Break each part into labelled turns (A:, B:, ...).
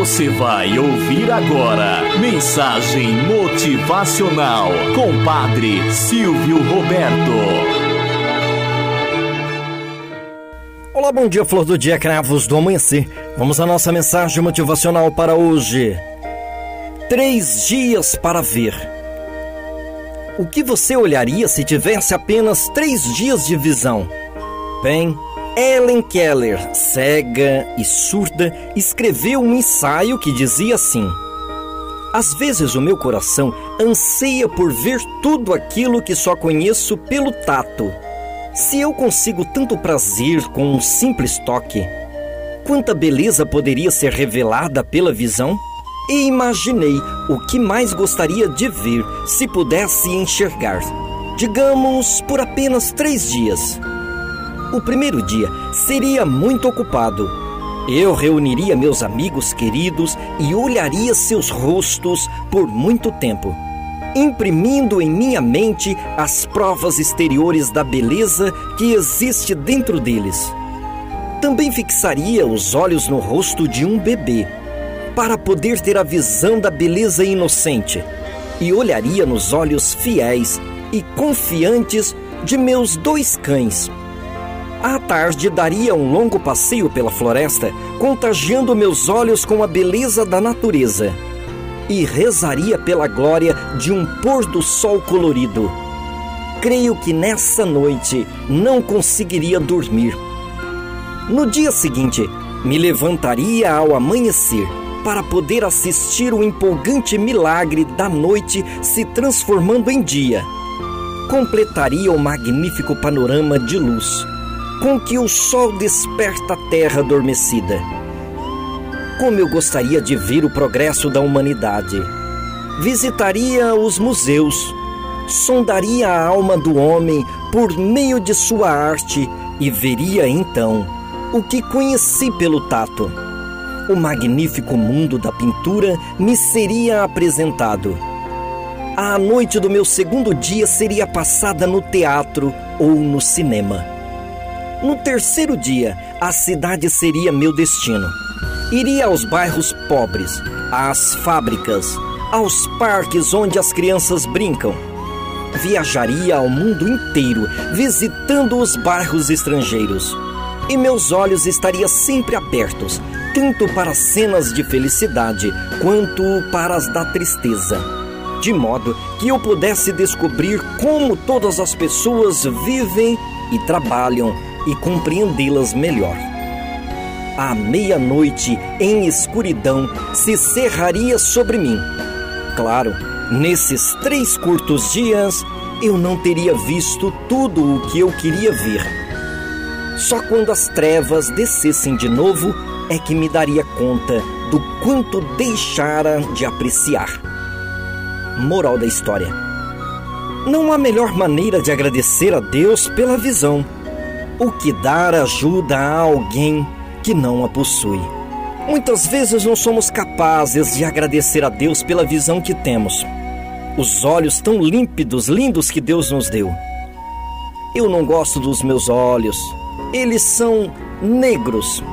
A: Você vai ouvir agora Mensagem Motivacional com Padre Silvio Roberto.
B: Olá, bom dia, flor do dia, cravos do amanhecer. Vamos à nossa mensagem motivacional para hoje. Três dias para ver. O que você olharia se tivesse apenas três dias de visão? Bem, Ellen Keller, cega e surda, escreveu um ensaio que dizia assim: Às vezes o meu coração anseia por ver tudo aquilo que só conheço pelo tato. Se eu consigo tanto prazer com um simples toque, quanta beleza poderia ser revelada pela visão? E imaginei o que mais gostaria de ver se pudesse enxergar. Digamos por apenas três dias. O primeiro dia seria muito ocupado. Eu reuniria meus amigos queridos e olharia seus rostos por muito tempo, imprimindo em minha mente as provas exteriores da beleza que existe dentro deles. Também fixaria os olhos no rosto de um bebê, para poder ter a visão da beleza inocente, e olharia nos olhos fiéis e confiantes de meus dois cães à tarde daria um longo passeio pela floresta, contagiando meus olhos com a beleza da natureza. E rezaria pela glória de um pôr do sol colorido. Creio que nessa noite não conseguiria dormir. No dia seguinte, me levantaria ao amanhecer para poder assistir o empolgante milagre da noite se transformando em dia. Completaria o magnífico panorama de luz com que o sol desperta a terra adormecida. Como eu gostaria de ver o progresso da humanidade. Visitaria os museus, sondaria a alma do homem por meio de sua arte e veria então o que conheci pelo tato. O magnífico mundo da pintura me seria apresentado. A noite do meu segundo dia seria passada no teatro ou no cinema. No terceiro dia, a cidade seria meu destino. Iria aos bairros pobres, às fábricas, aos parques onde as crianças brincam. Viajaria ao mundo inteiro, visitando os bairros estrangeiros. E meus olhos estariam sempre abertos, tanto para cenas de felicidade quanto para as da tristeza. De modo que eu pudesse descobrir como todas as pessoas vivem e trabalham e compreendê-las melhor. À meia-noite, em escuridão, se cerraria sobre mim. Claro, nesses três curtos dias, eu não teria visto tudo o que eu queria ver. Só quando as trevas descessem de novo é que me daria conta do quanto deixara de apreciar. Moral da história: Não há melhor maneira de agradecer a Deus pela visão o que dar ajuda a alguém que não a possui. Muitas vezes não somos capazes de agradecer a Deus pela visão que temos. Os olhos tão límpidos, lindos que Deus nos deu. Eu não gosto dos meus olhos. Eles são negros.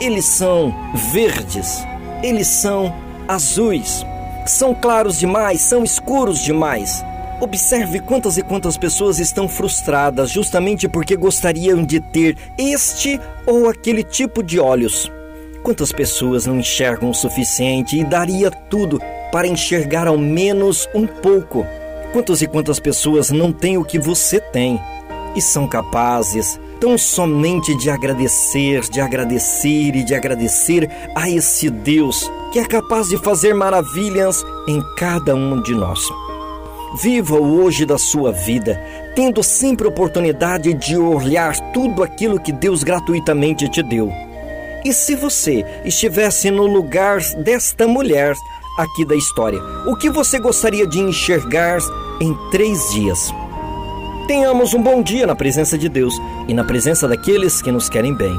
B: Eles são verdes. Eles são azuis. São claros demais, são escuros demais. Observe quantas e quantas pessoas estão frustradas justamente porque gostariam de ter este ou aquele tipo de olhos. Quantas pessoas não enxergam o suficiente e daria tudo para enxergar ao menos um pouco? Quantas e quantas pessoas não têm o que você tem e são capazes tão somente de agradecer, de agradecer e de agradecer a esse Deus que é capaz de fazer maravilhas em cada um de nós? Viva o hoje da sua vida, tendo sempre oportunidade de olhar tudo aquilo que Deus gratuitamente te deu. E se você estivesse no lugar desta mulher aqui da história, o que você gostaria de enxergar em três dias? Tenhamos um bom dia na presença de Deus e na presença daqueles que nos querem bem.